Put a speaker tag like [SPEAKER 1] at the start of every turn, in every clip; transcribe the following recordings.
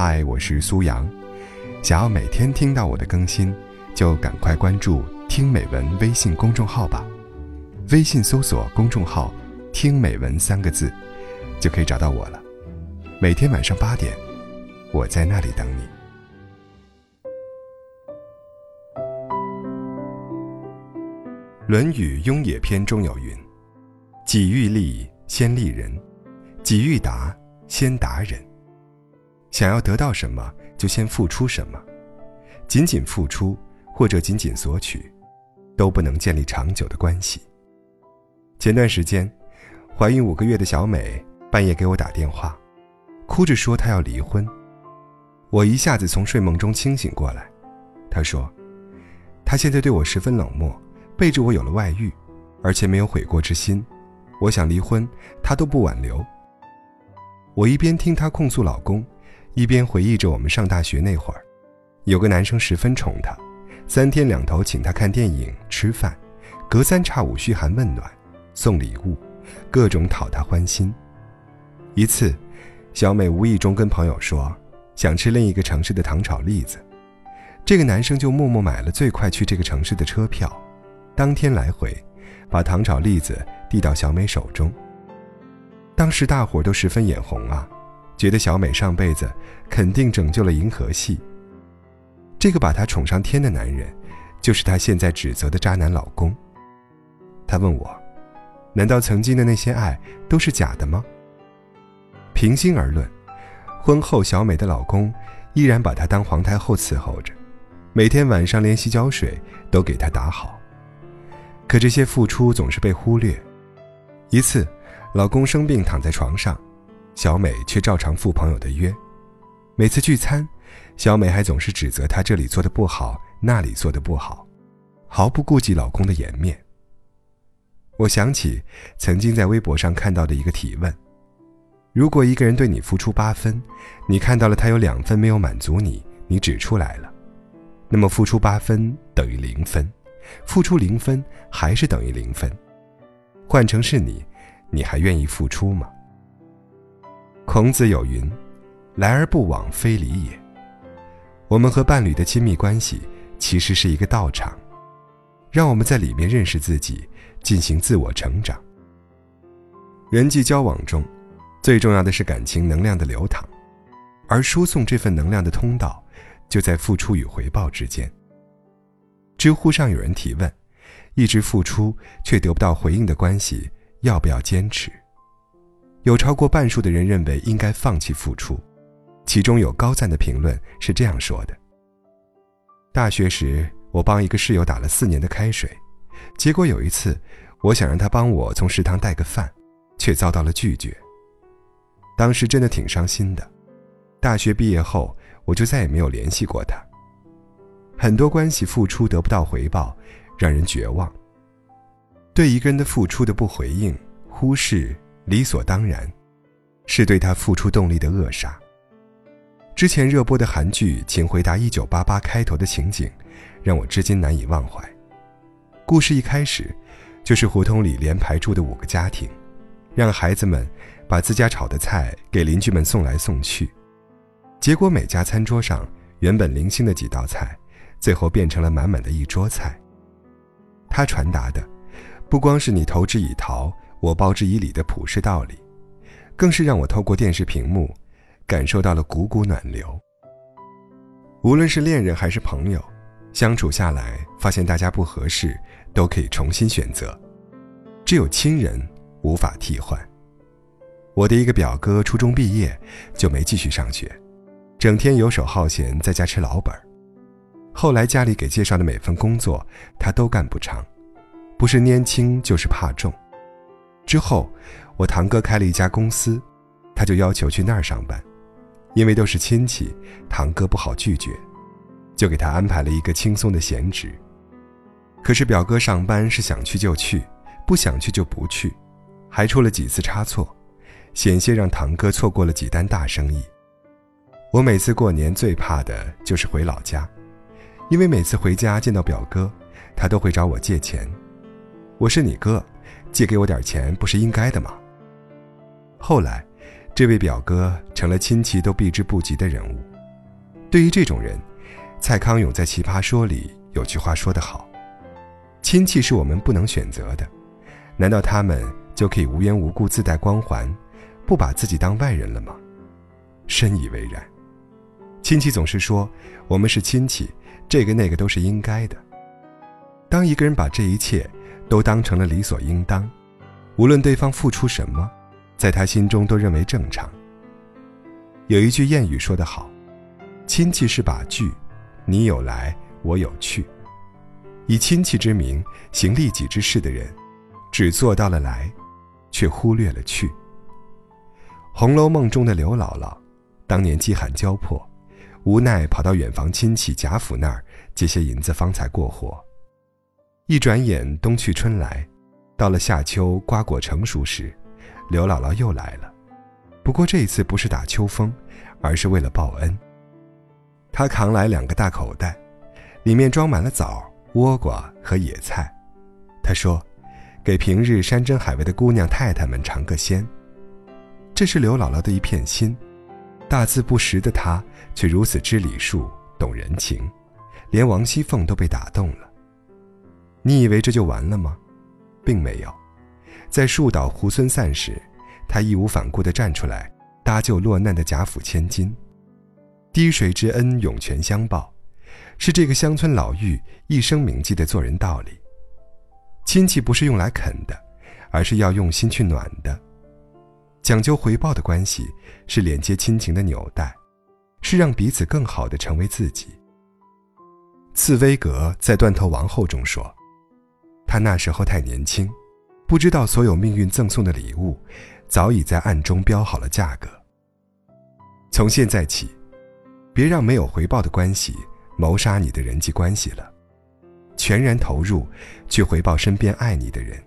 [SPEAKER 1] 嗨，我是苏阳。想要每天听到我的更新，就赶快关注“听美文”微信公众号吧。微信搜索公众号“听美文”三个字，就可以找到我了。每天晚上八点，我在那里等你。《论语·雍也篇》中有云：“己欲立，先立人；己欲达，先达人。”想要得到什么，就先付出什么。仅仅付出或者仅仅索取，都不能建立长久的关系。前段时间，怀孕五个月的小美半夜给我打电话，哭着说她要离婚。我一下子从睡梦中清醒过来。她说：“她现在对我十分冷漠。”背着我有了外遇，而且没有悔过之心，我想离婚，她都不挽留。我一边听她控诉老公，一边回忆着我们上大学那会儿，有个男生十分宠她，三天两头请她看电影、吃饭，隔三差五嘘寒问暖，送礼物，各种讨她欢心。一次，小美无意中跟朋友说，想吃另一个城市的糖炒栗子，这个男生就默默买了最快去这个城市的车票。当天来回，把糖炒栗子递到小美手中。当时大伙都十分眼红啊，觉得小美上辈子肯定拯救了银河系。这个把她宠上天的男人，就是她现在指责的渣男老公。他问我，难道曾经的那些爱都是假的吗？平心而论，婚后小美的老公依然把她当皇太后伺候着，每天晚上连洗脚水都给她打好。可这些付出总是被忽略。一次，老公生病躺在床上，小美却照常赴朋友的约。每次聚餐，小美还总是指责他这里做的不好，那里做的不好，毫不顾及老公的颜面。我想起曾经在微博上看到的一个提问：如果一个人对你付出八分，你看到了他有两分没有满足你，你指出来了，那么付出八分等于零分。付出零分还是等于零分，换成是你，你还愿意付出吗？孔子有云：“来而不往非礼也。”我们和伴侣的亲密关系其实是一个道场，让我们在里面认识自己，进行自我成长。人际交往中，最重要的是感情能量的流淌，而输送这份能量的通道，就在付出与回报之间。知乎上有人提问：“一直付出却得不到回应的关系，要不要坚持？”有超过半数的人认为应该放弃付出，其中有高赞的评论是这样说的：“大学时，我帮一个室友打了四年的开水，结果有一次，我想让他帮我从食堂带个饭，却遭到了拒绝。当时真的挺伤心的。大学毕业后，我就再也没有联系过他。”很多关系付出得不到回报，让人绝望。对一个人的付出的不回应、忽视、理所当然，是对他付出动力的扼杀。之前热播的韩剧《请回答一九八八》开头的情景，让我至今难以忘怀。故事一开始，就是胡同里连排住的五个家庭，让孩子们把自家炒的菜给邻居们送来送去，结果每家餐桌上原本零星的几道菜。最后变成了满满的一桌菜。他传达的，不光是你投之以桃，我报之以礼的普世道理，更是让我透过电视屏幕，感受到了股股暖流。无论是恋人还是朋友，相处下来发现大家不合适，都可以重新选择。只有亲人无法替换。我的一个表哥初中毕业就没继续上学，整天游手好闲，在家吃老本。后来家里给介绍的每份工作，他都干不长，不是年轻就是怕重。之后，我堂哥开了一家公司，他就要求去那儿上班，因为都是亲戚，堂哥不好拒绝，就给他安排了一个轻松的闲职。可是表哥上班是想去就去，不想去就不去，还出了几次差错，险些让堂哥错过了几单大生意。我每次过年最怕的就是回老家。因为每次回家见到表哥，他都会找我借钱。我是你哥，借给我点钱不是应该的吗？后来，这位表哥成了亲戚都避之不及的人物。对于这种人，蔡康永在《奇葩说》里有句话说得好：“亲戚是我们不能选择的，难道他们就可以无缘无故自带光环，不把自己当外人了吗？”深以为然。亲戚总是说我们是亲戚，这个那个都是应该的。当一个人把这一切都当成了理所应当，无论对方付出什么，在他心中都认为正常。有一句谚语说得好。亲戚是把锯，你有来，我有去。以亲戚之名行利己之事的人，只做到了来，却忽略了去。《红楼梦》中的刘姥姥，当年饥寒交迫，无奈跑到远房亲戚贾府那儿借些银子方才过活。一转眼冬去春来，到了夏秋瓜果成熟时，刘姥姥又来了。不过这一次不是打秋风，而是为了报恩。他扛来两个大口袋，里面装满了枣、倭瓜和野菜。他说：“给平日山珍海味的姑娘太太们尝个鲜。”这是刘姥姥的一片心。大字不识的她，却如此知礼数、懂人情，连王熙凤都被打动了。你以为这就完了吗？并没有。在树倒猢狲散时，他义无反顾地站出来搭救落难的贾府千金。滴水之恩，涌泉相报，是这个乡村老妪一生铭记的做人道理。亲戚不是用来啃的，而是要用心去暖的。讲究回报的关系，是连接亲情的纽带，是让彼此更好的成为自己。茨威格在《断头王后》中说：“他那时候太年轻，不知道所有命运赠送的礼物，早已在暗中标好了价格。从现在起。”别让没有回报的关系谋杀你的人际关系了，全然投入去回报身边爱你的人，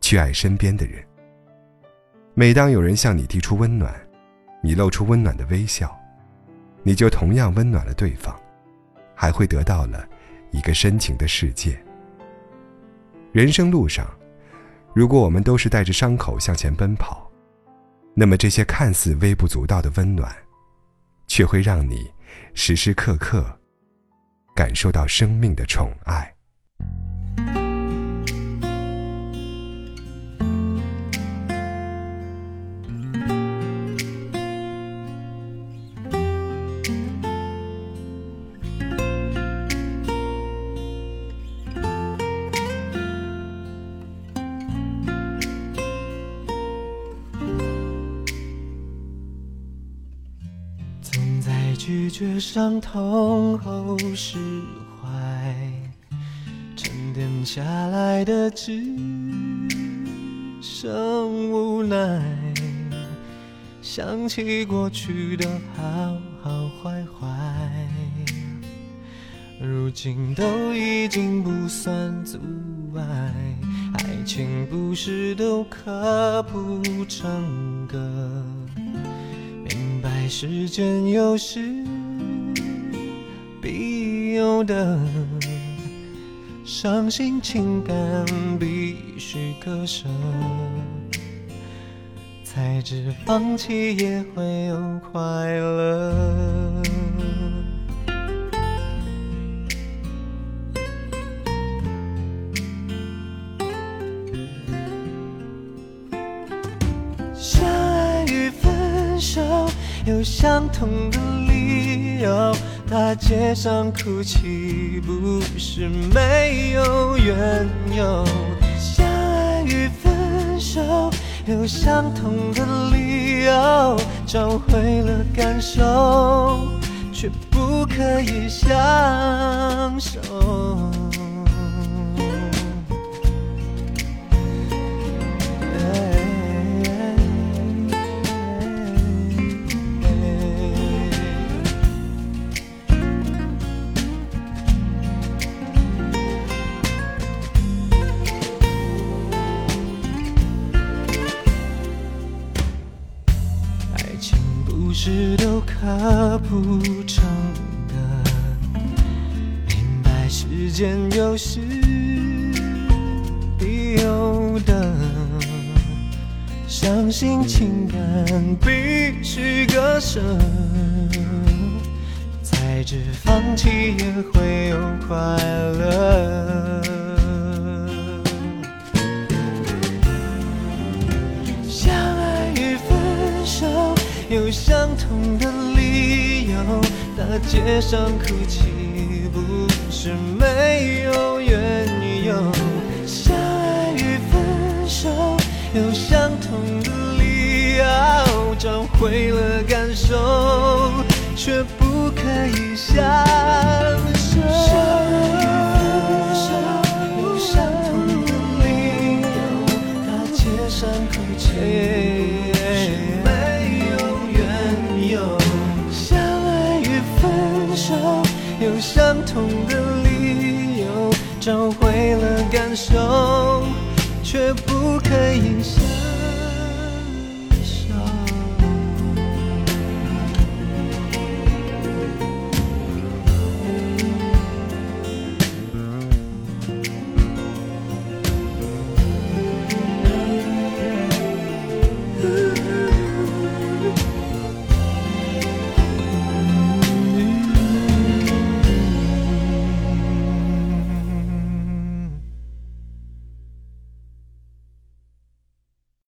[SPEAKER 1] 去爱身边的人。每当有人向你提出温暖，你露出温暖的微笑，你就同样温暖了对方，还会得到了一个深情的世界。人生路上，如果我们都是带着伤口向前奔跑，那么这些看似微不足道的温暖。却会让你时时刻刻感受到生命的宠爱。
[SPEAKER 2] 拒绝伤痛后释怀，沉淀下来的只剩无奈。想起过去的好好坏坏，如今都已经不算阻碍。爱情不是都刻不成歌。时间有时必有的伤心情感必须割舍，才知放弃也会有快乐。有相同的理由，大街上哭泣不是没有缘由。相爱与分手有相同的理由，找回了感受，却不可以相守。事都刻不成的，明白时间有时必有的，相信情感必须割舍，才知放弃也会有快乐。相同的理由，大街上哭泣不是没有缘由。相爱与分手有相同的理由，找回了感受，却不可以相相同的理由，找回了感受，却不可以